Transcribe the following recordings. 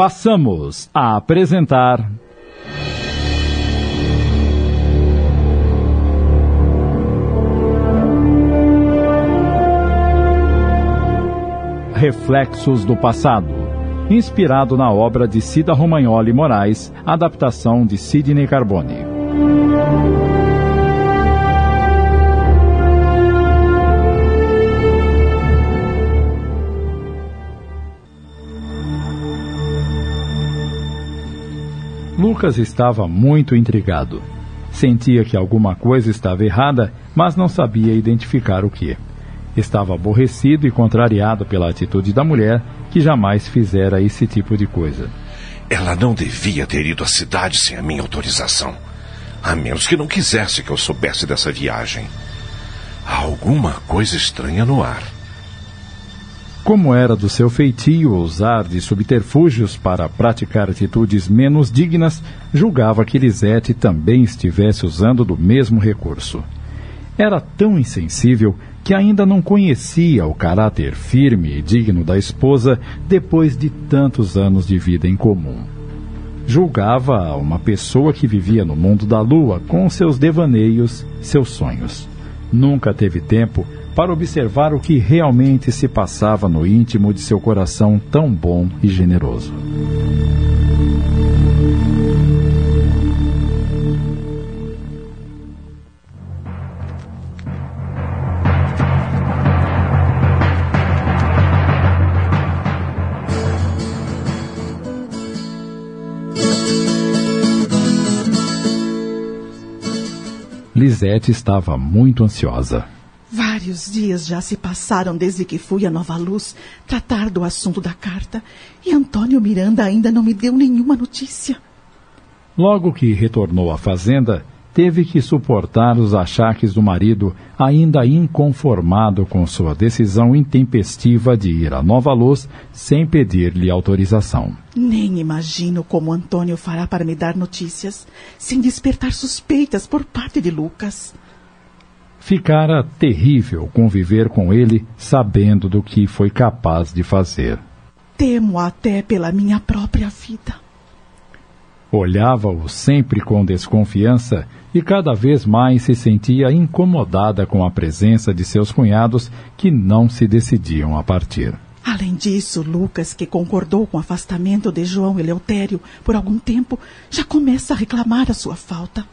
passamos a apresentar. Reflexos do Passado, inspirado na obra de Cida Romagnoli Moraes, adaptação de Sidney Carbone. Lucas estava muito intrigado. Sentia que alguma coisa estava errada, mas não sabia identificar o que. Estava aborrecido e contrariado pela atitude da mulher, que jamais fizera esse tipo de coisa. Ela não devia ter ido à cidade sem a minha autorização. A menos que não quisesse que eu soubesse dessa viagem. Há alguma coisa estranha no ar. Como era do seu feitio usar de subterfúgios para praticar atitudes menos dignas, julgava que Lisete também estivesse usando do mesmo recurso. Era tão insensível que ainda não conhecia o caráter firme e digno da esposa depois de tantos anos de vida em comum. Julgava uma pessoa que vivia no mundo da lua com seus devaneios, seus sonhos. Nunca teve tempo para observar o que realmente se passava no íntimo de seu coração tão bom e generoso. Lisete estava muito ansiosa. Vários dias já se passaram desde que fui a Nova Luz tratar do assunto da carta e Antônio Miranda ainda não me deu nenhuma notícia. Logo que retornou à fazenda, teve que suportar os achaques do marido, ainda inconformado com sua decisão intempestiva de ir a Nova Luz sem pedir-lhe autorização. Nem imagino como Antônio fará para me dar notícias, sem despertar suspeitas por parte de Lucas. Ficara terrível conviver com ele sabendo do que foi capaz de fazer. Temo até pela minha própria vida. Olhava-o sempre com desconfiança e cada vez mais se sentia incomodada com a presença de seus cunhados que não se decidiam a partir. Além disso, Lucas, que concordou com o afastamento de João Eleutério por algum tempo, já começa a reclamar a sua falta.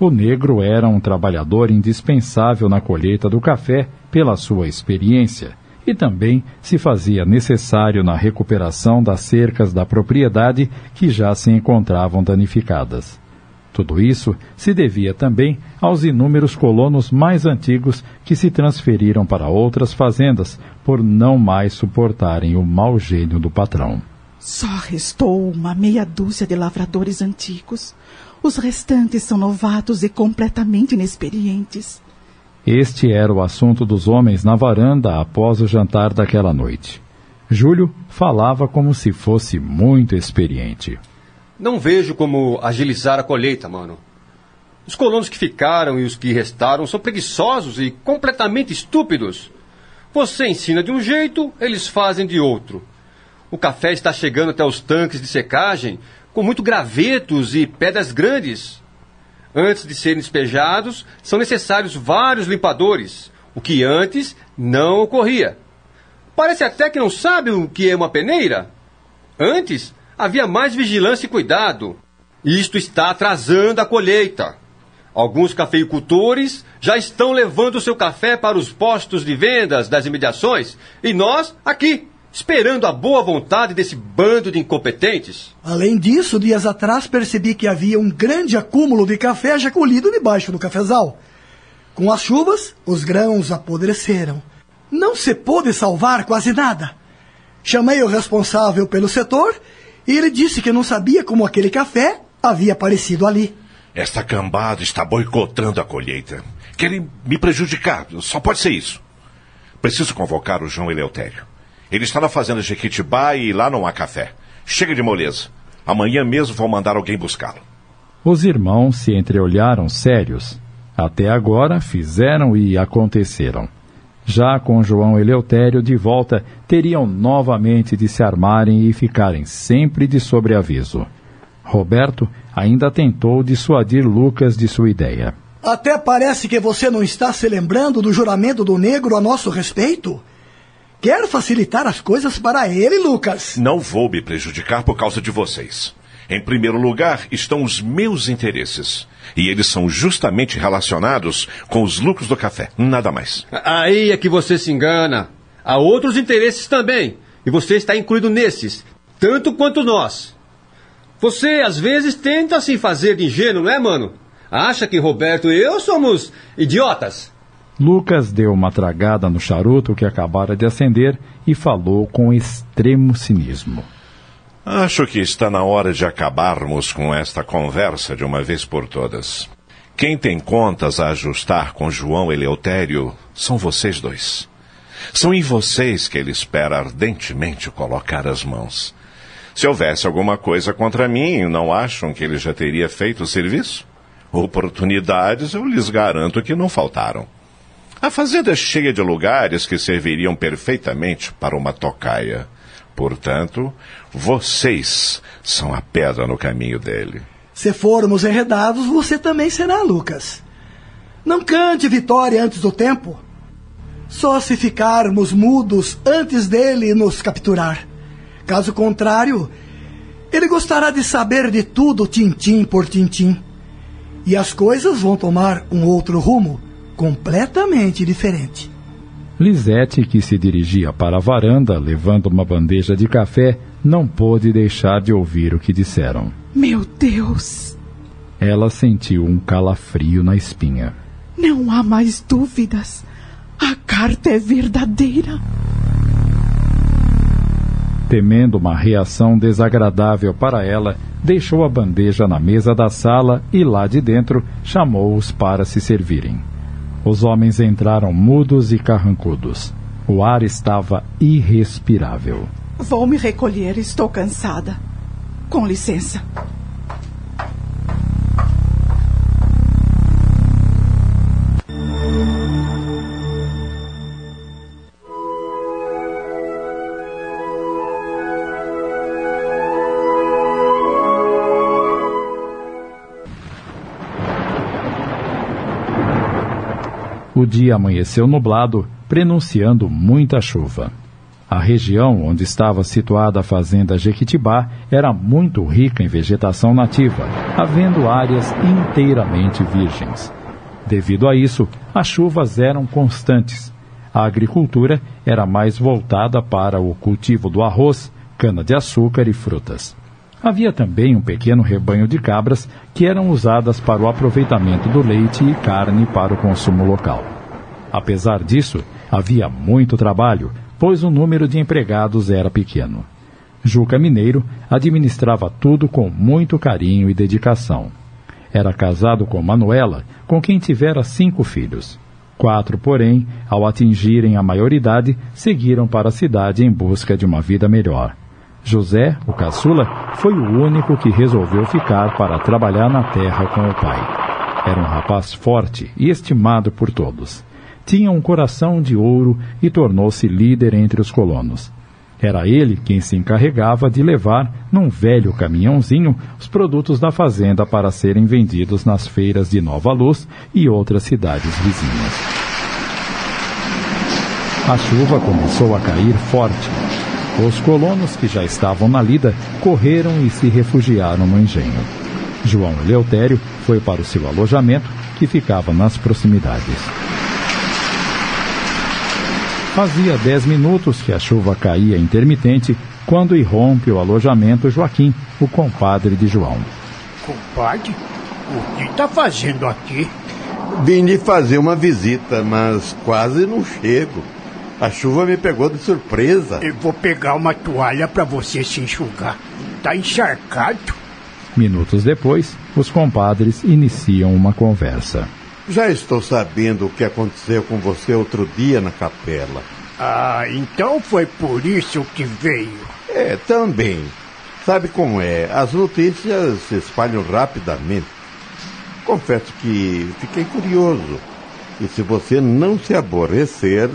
O negro era um trabalhador indispensável na colheita do café pela sua experiência e também se fazia necessário na recuperação das cercas da propriedade que já se encontravam danificadas. Tudo isso se devia também aos inúmeros colonos mais antigos que se transferiram para outras fazendas por não mais suportarem o mau gênio do patrão. Só restou uma meia dúzia de lavradores antigos. Os restantes são novatos e completamente inexperientes. Este era o assunto dos homens na varanda após o jantar daquela noite. Júlio falava como se fosse muito experiente. Não vejo como agilizar a colheita, mano. Os colonos que ficaram e os que restaram são preguiçosos e completamente estúpidos. Você ensina de um jeito, eles fazem de outro. O café está chegando até os tanques de secagem com muito gravetos e pedras grandes. Antes de serem despejados, são necessários vários limpadores, o que antes não ocorria. Parece até que não sabe o que é uma peneira. Antes, havia mais vigilância e cuidado. Isto está atrasando a colheita. Alguns cafeicultores já estão levando seu café para os postos de vendas das imediações e nós aqui, esperando a boa vontade desse bando de incompetentes. Além disso, dias atrás percebi que havia um grande acúmulo de café já colhido debaixo do cafezal. Com as chuvas, os grãos apodreceram. Não se pôde salvar quase nada. Chamei o responsável pelo setor e ele disse que não sabia como aquele café havia aparecido ali. Esta cambada está boicotando a colheita. Querem me prejudicar. Só pode ser isso. Preciso convocar o João Eleutério. Ele está na fazenda Jequitibá e lá não há café. Chega de moleza. Amanhã mesmo vou mandar alguém buscá-lo. Os irmãos se entreolharam sérios. Até agora fizeram e aconteceram. Já com João Eleutério de volta, teriam novamente de se armarem e ficarem sempre de sobreaviso. Roberto ainda tentou dissuadir Lucas de sua ideia. Até parece que você não está se lembrando do juramento do negro a nosso respeito. Quer facilitar as coisas para ele, Lucas? Não vou me prejudicar por causa de vocês. Em primeiro lugar estão os meus interesses. E eles são justamente relacionados com os lucros do café, nada mais. Aí é que você se engana. Há outros interesses também. E você está incluído nesses, tanto quanto nós. Você, às vezes, tenta se fazer de ingênuo, não é, mano? Acha que Roberto e eu somos idiotas? Lucas deu uma tragada no charuto que acabara de acender e falou com extremo cinismo. Acho que está na hora de acabarmos com esta conversa de uma vez por todas. Quem tem contas a ajustar com João Eleutério são vocês dois. São em vocês que ele espera ardentemente colocar as mãos. Se houvesse alguma coisa contra mim, não acham que ele já teria feito o serviço? Oportunidades eu lhes garanto que não faltaram. A fazenda é cheia de lugares que serviriam perfeitamente para uma tocaia. Portanto, vocês são a pedra no caminho dele. Se formos enredados, você também será, Lucas. Não cante vitória antes do tempo. Só se ficarmos mudos antes dele nos capturar. Caso contrário, ele gostará de saber de tudo, tintim por tintim. E as coisas vão tomar um outro rumo, completamente diferente. Lisete, que se dirigia para a varanda levando uma bandeja de café, não pôde deixar de ouvir o que disseram. Meu Deus! Ela sentiu um calafrio na espinha. Não há mais dúvidas. A carta é verdadeira. Temendo uma reação desagradável para ela, deixou a bandeja na mesa da sala e lá de dentro chamou-os para se servirem. Os homens entraram mudos e carrancudos. O ar estava irrespirável. Vou me recolher, estou cansada. Com licença. O dia amanheceu nublado, prenunciando muita chuva. A região onde estava situada a fazenda Jequitibá era muito rica em vegetação nativa, havendo áreas inteiramente virgens. Devido a isso, as chuvas eram constantes. A agricultura era mais voltada para o cultivo do arroz, cana-de-açúcar e frutas. Havia também um pequeno rebanho de cabras que eram usadas para o aproveitamento do leite e carne para o consumo local. Apesar disso, havia muito trabalho, pois o número de empregados era pequeno. Juca Mineiro administrava tudo com muito carinho e dedicação. Era casado com Manuela, com quem tivera cinco filhos. Quatro, porém, ao atingirem a maioridade, seguiram para a cidade em busca de uma vida melhor. José, o caçula, foi o único que resolveu ficar para trabalhar na terra com o pai. Era um rapaz forte e estimado por todos. Tinha um coração de ouro e tornou-se líder entre os colonos. Era ele quem se encarregava de levar, num velho caminhãozinho, os produtos da fazenda para serem vendidos nas feiras de Nova Luz e outras cidades vizinhas. A chuva começou a cair forte os colonos que já estavam na lida correram e se refugiaram no engenho. João Eleutério foi para o seu alojamento, que ficava nas proximidades. Fazia dez minutos que a chuva caía intermitente quando irrompe o alojamento Joaquim, o compadre de João. Compadre? O que está fazendo aqui? Vim de fazer uma visita, mas quase não chego. A chuva me pegou de surpresa. Eu vou pegar uma toalha para você se enxugar. Tá encharcado. Minutos depois, os compadres iniciam uma conversa. Já estou sabendo o que aconteceu com você outro dia na capela. Ah, então foi por isso que veio. É, também. Sabe como é? As notícias se espalham rapidamente. Confesso que fiquei curioso. E se você não se aborrecer,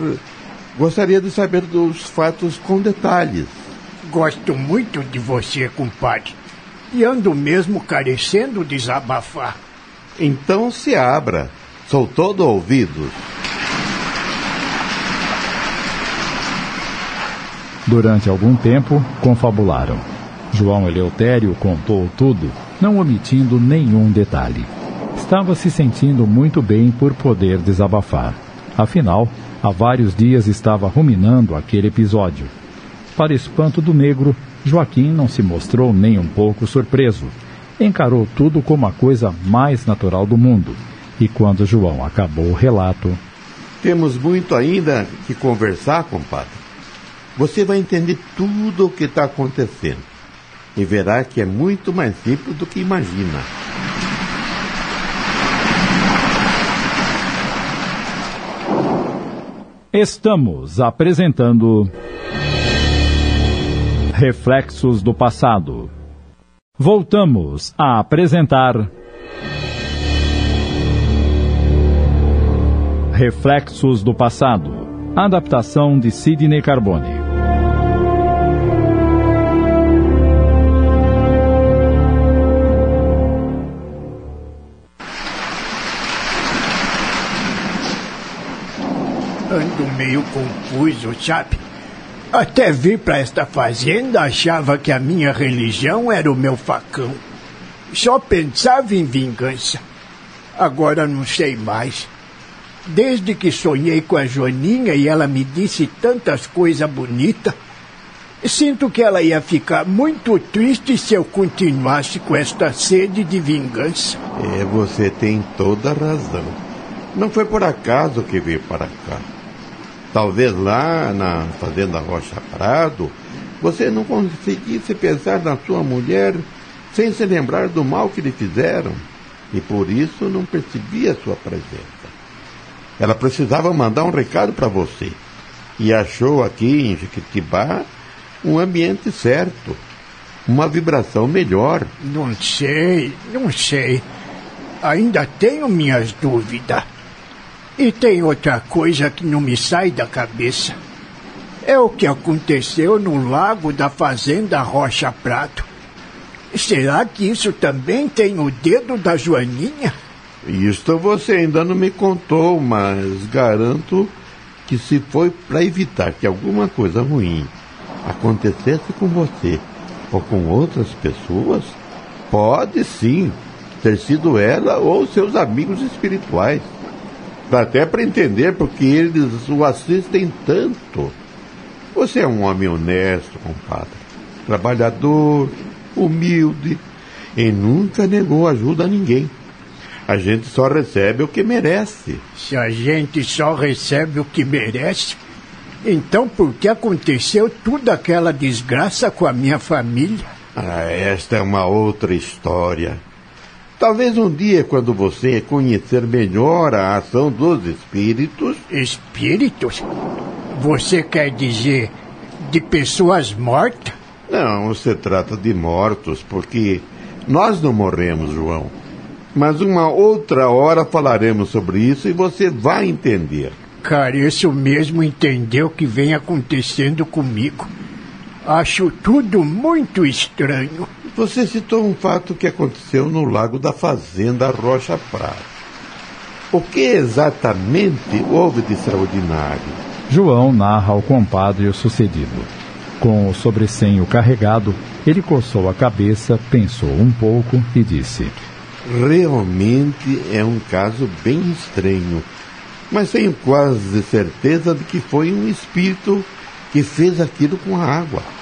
gostaria de saber dos fatos com detalhes. Gosto muito de você, compadre. E ando mesmo carecendo desabafar. Então se abra. Sou todo ouvidos. Durante algum tempo, confabularam. João Eleutério contou tudo, não omitindo nenhum detalhe. Estava se sentindo muito bem por poder desabafar. Afinal, há vários dias estava ruminando aquele episódio. Para espanto do negro, Joaquim não se mostrou nem um pouco surpreso. Encarou tudo como a coisa mais natural do mundo. E quando João acabou o relato. Temos muito ainda que conversar, compadre. Você vai entender tudo o que está acontecendo e verá que é muito mais simples do que imagina. Estamos apresentando Reflexos do Passado. Voltamos a apresentar Reflexos do Passado. Adaptação de Sidney Carbone. Ando meio confuso, sabe? Até vir para esta fazenda achava que a minha religião era o meu facão. Só pensava em vingança. Agora não sei mais. Desde que sonhei com a Joaninha e ela me disse tantas coisas bonitas, sinto que ela ia ficar muito triste se eu continuasse com esta sede de vingança. É, você tem toda a razão. Não foi por acaso que veio para cá. Talvez lá na Fazenda Rocha Prado, você não conseguisse pensar na sua mulher sem se lembrar do mal que lhe fizeram e por isso não percebia sua presença. Ela precisava mandar um recado para você e achou aqui em Jequitibá um ambiente certo, uma vibração melhor. Não sei, não sei. Ainda tenho minhas dúvidas. E tem outra coisa que não me sai da cabeça. É o que aconteceu no lago da fazenda Rocha Prato. Será que isso também tem o dedo da Joaninha? Isto você ainda não me contou, mas garanto que se foi para evitar que alguma coisa ruim acontecesse com você ou com outras pessoas, pode sim ter sido ela ou seus amigos espirituais. Dá até para entender porque eles o assistem tanto. Você é um homem honesto, compadre. Trabalhador, humilde e nunca negou ajuda a ninguém. A gente só recebe o que merece. Se a gente só recebe o que merece, então por que aconteceu toda aquela desgraça com a minha família? Ah, esta é uma outra história. Talvez um dia, quando você conhecer melhor a ação dos espíritos. Espíritos? Você quer dizer de pessoas mortas? Não, se trata de mortos, porque nós não morremos, João. Mas uma outra hora falaremos sobre isso e você vai entender. Careço mesmo entender o que vem acontecendo comigo. Acho tudo muito estranho. Você citou um fato que aconteceu no lago da Fazenda Rocha Prata. O que exatamente houve de extraordinário? João narra ao compadre o sucedido. Com o sobressenho carregado, ele coçou a cabeça, pensou um pouco e disse: Realmente é um caso bem estranho, mas tenho quase certeza de que foi um espírito que fez aquilo com a água.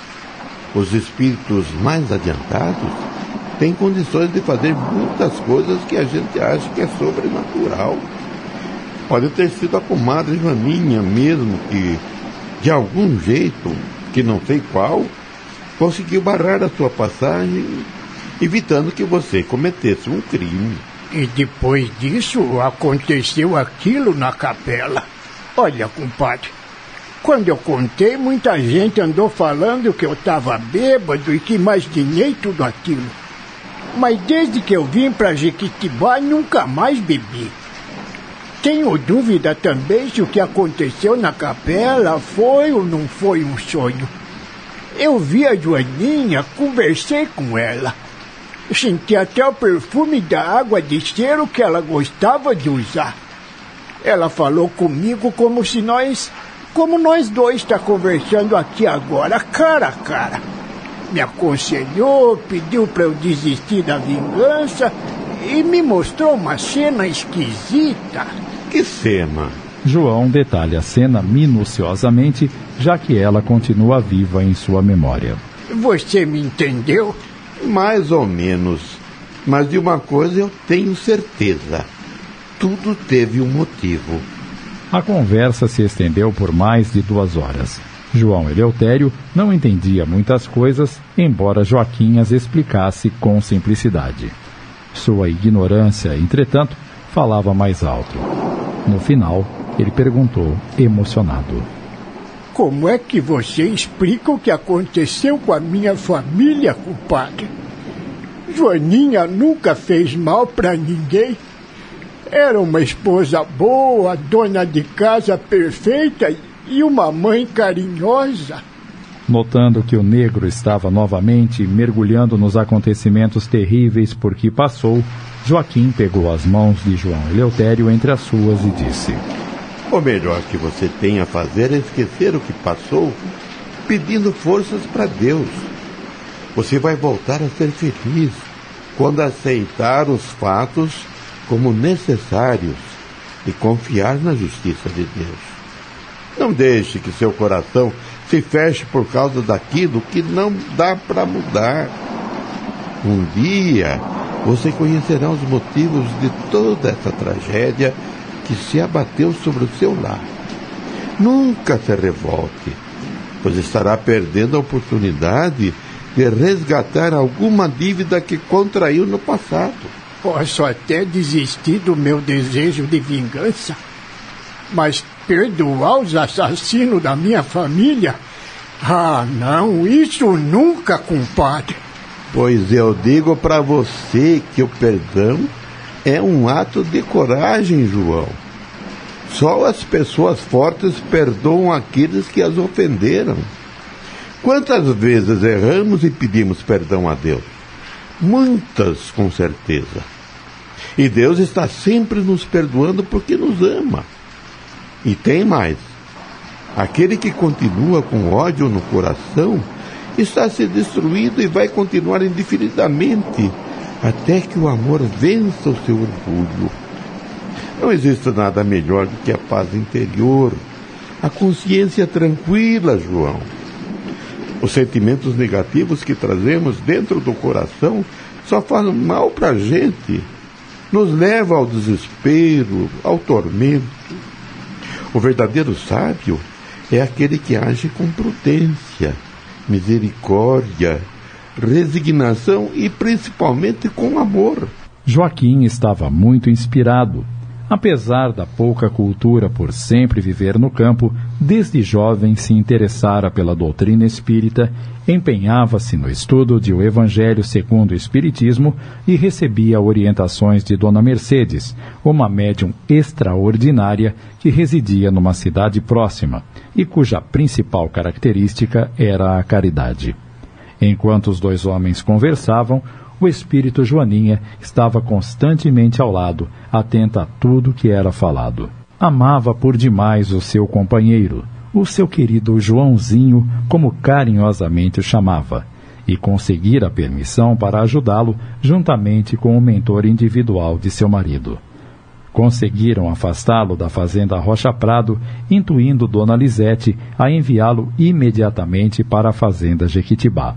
Os espíritos mais adiantados têm condições de fazer muitas coisas que a gente acha que é sobrenatural. Pode ter sido a comadre Joaninha mesmo que, de algum jeito, que não sei qual, conseguiu barrar a sua passagem, evitando que você cometesse um crime. E depois disso aconteceu aquilo na capela. Olha, compadre, quando eu contei, muita gente andou falando que eu estava bêbado e que imaginei tudo aquilo. Mas desde que eu vim para Jequitibá, nunca mais bebi. tenho dúvida também se o que aconteceu na capela foi ou não foi um sonho. Eu vi a Joaninha, conversei com ela. Senti até o perfume da água de cheiro que ela gostava de usar. Ela falou comigo como se nós, como nós dois está conversando aqui agora, cara a cara. Me aconselhou, pediu para eu desistir da vingança e me mostrou uma cena esquisita. Que cena? João detalha a cena minuciosamente, já que ela continua viva em sua memória. Você me entendeu? Mais ou menos. Mas de uma coisa eu tenho certeza. Tudo teve um motivo. A conversa se estendeu por mais de duas horas. João Eleutério não entendia muitas coisas, embora Joaquim as explicasse com simplicidade. Sua ignorância, entretanto, falava mais alto. No final, ele perguntou, emocionado: Como é que você explica o que aconteceu com a minha família, compadre? Joaninha nunca fez mal para ninguém. Era uma esposa boa, dona de casa perfeita e uma mãe carinhosa. Notando que o negro estava novamente mergulhando nos acontecimentos terríveis por que passou, Joaquim pegou as mãos de João Eleutério entre as suas e disse: O melhor que você tem a fazer é esquecer o que passou, pedindo forças para Deus. Você vai voltar a ser feliz quando aceitar os fatos como necessários e confiar na justiça de Deus. Não deixe que seu coração se feche por causa daquilo que não dá para mudar. Um dia você conhecerá os motivos de toda essa tragédia que se abateu sobre o seu lar. Nunca se revolte, pois estará perdendo a oportunidade de resgatar alguma dívida que contraiu no passado. Posso até desistir do meu desejo de vingança, mas perdoar os assassinos da minha família? Ah, não, isso nunca, compadre. Pois eu digo para você que o perdão é um ato de coragem, João. Só as pessoas fortes perdoam aqueles que as ofenderam. Quantas vezes erramos e pedimos perdão a Deus? Muitas, com certeza. E Deus está sempre nos perdoando porque nos ama. E tem mais. Aquele que continua com ódio no coração está se destruindo e vai continuar indefinidamente até que o amor vença o seu orgulho. Não existe nada melhor do que a paz interior, a consciência tranquila, João. Os sentimentos negativos que trazemos dentro do coração só fazem mal para a gente, nos leva ao desespero, ao tormento. O verdadeiro sábio é aquele que age com prudência, misericórdia, resignação e principalmente com amor. Joaquim estava muito inspirado. Apesar da pouca cultura por sempre viver no campo, desde jovem se interessara pela doutrina espírita, empenhava-se no estudo de O Evangelho segundo o Espiritismo e recebia orientações de Dona Mercedes, uma médium extraordinária que residia numa cidade próxima e cuja principal característica era a caridade. Enquanto os dois homens conversavam, o espírito Joaninha estava constantemente ao lado, atenta a tudo que era falado. Amava por demais o seu companheiro, o seu querido Joãozinho, como carinhosamente o chamava, e conseguira permissão para ajudá-lo juntamente com o mentor individual de seu marido. Conseguiram afastá-lo da fazenda Rocha Prado, intuindo Dona Lisete a enviá-lo imediatamente para a fazenda Jequitibá.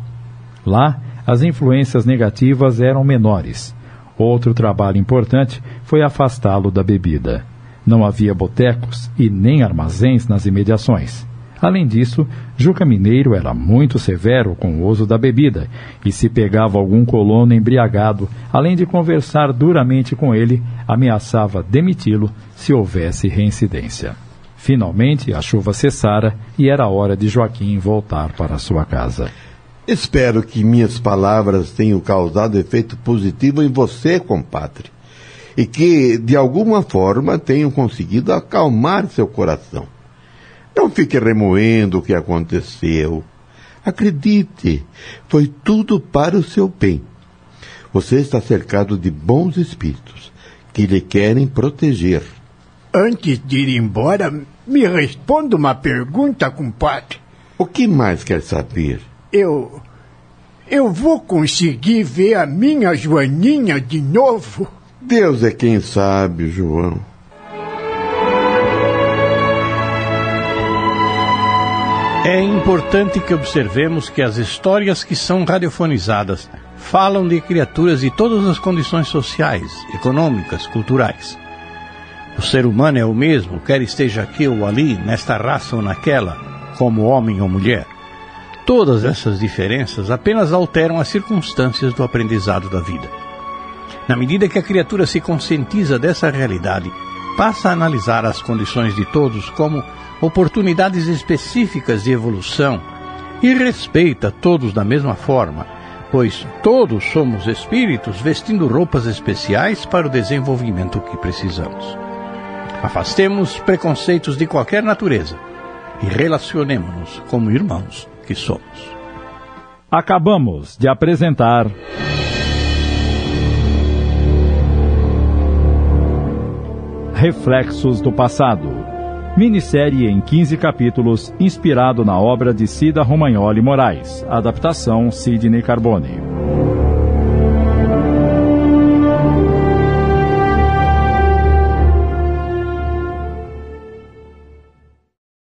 Lá, as influências negativas eram menores. Outro trabalho importante foi afastá-lo da bebida. Não havia botecos e nem armazéns nas imediações. Além disso, Juca Mineiro era muito severo com o uso da bebida e se pegava algum colono embriagado, além de conversar duramente com ele, ameaçava demiti-lo se houvesse reincidência. Finalmente, a chuva cessara e era hora de Joaquim voltar para sua casa. Espero que minhas palavras tenham causado efeito positivo em você, compadre. e que, de alguma forma, tenham conseguido acalmar seu coração. Não fique remoendo o que aconteceu. Acredite, foi tudo para o seu bem. Você está cercado de bons espíritos que lhe querem proteger. Antes de ir embora, me responda uma pergunta, compadre. O que mais quer saber? Eu. Eu vou conseguir ver a minha Joaninha de novo? Deus é quem sabe, João. É importante que observemos que as histórias que são radiofonizadas falam de criaturas de todas as condições sociais, econômicas, culturais. O ser humano é o mesmo, quer esteja aqui ou ali, nesta raça ou naquela, como homem ou mulher. Todas essas diferenças apenas alteram as circunstâncias do aprendizado da vida. Na medida que a criatura se conscientiza dessa realidade, passa a analisar as condições de todos como oportunidades específicas de evolução e respeita todos da mesma forma, pois todos somos espíritos vestindo roupas especiais para o desenvolvimento que precisamos. Afastemos preconceitos de qualquer natureza e relacionemos-nos como irmãos que somos. Acabamos de apresentar. Reflexos do Passado Minissérie em 15 capítulos, inspirado na obra de Cida Romagnoli Moraes. Adaptação Sidney Carbone.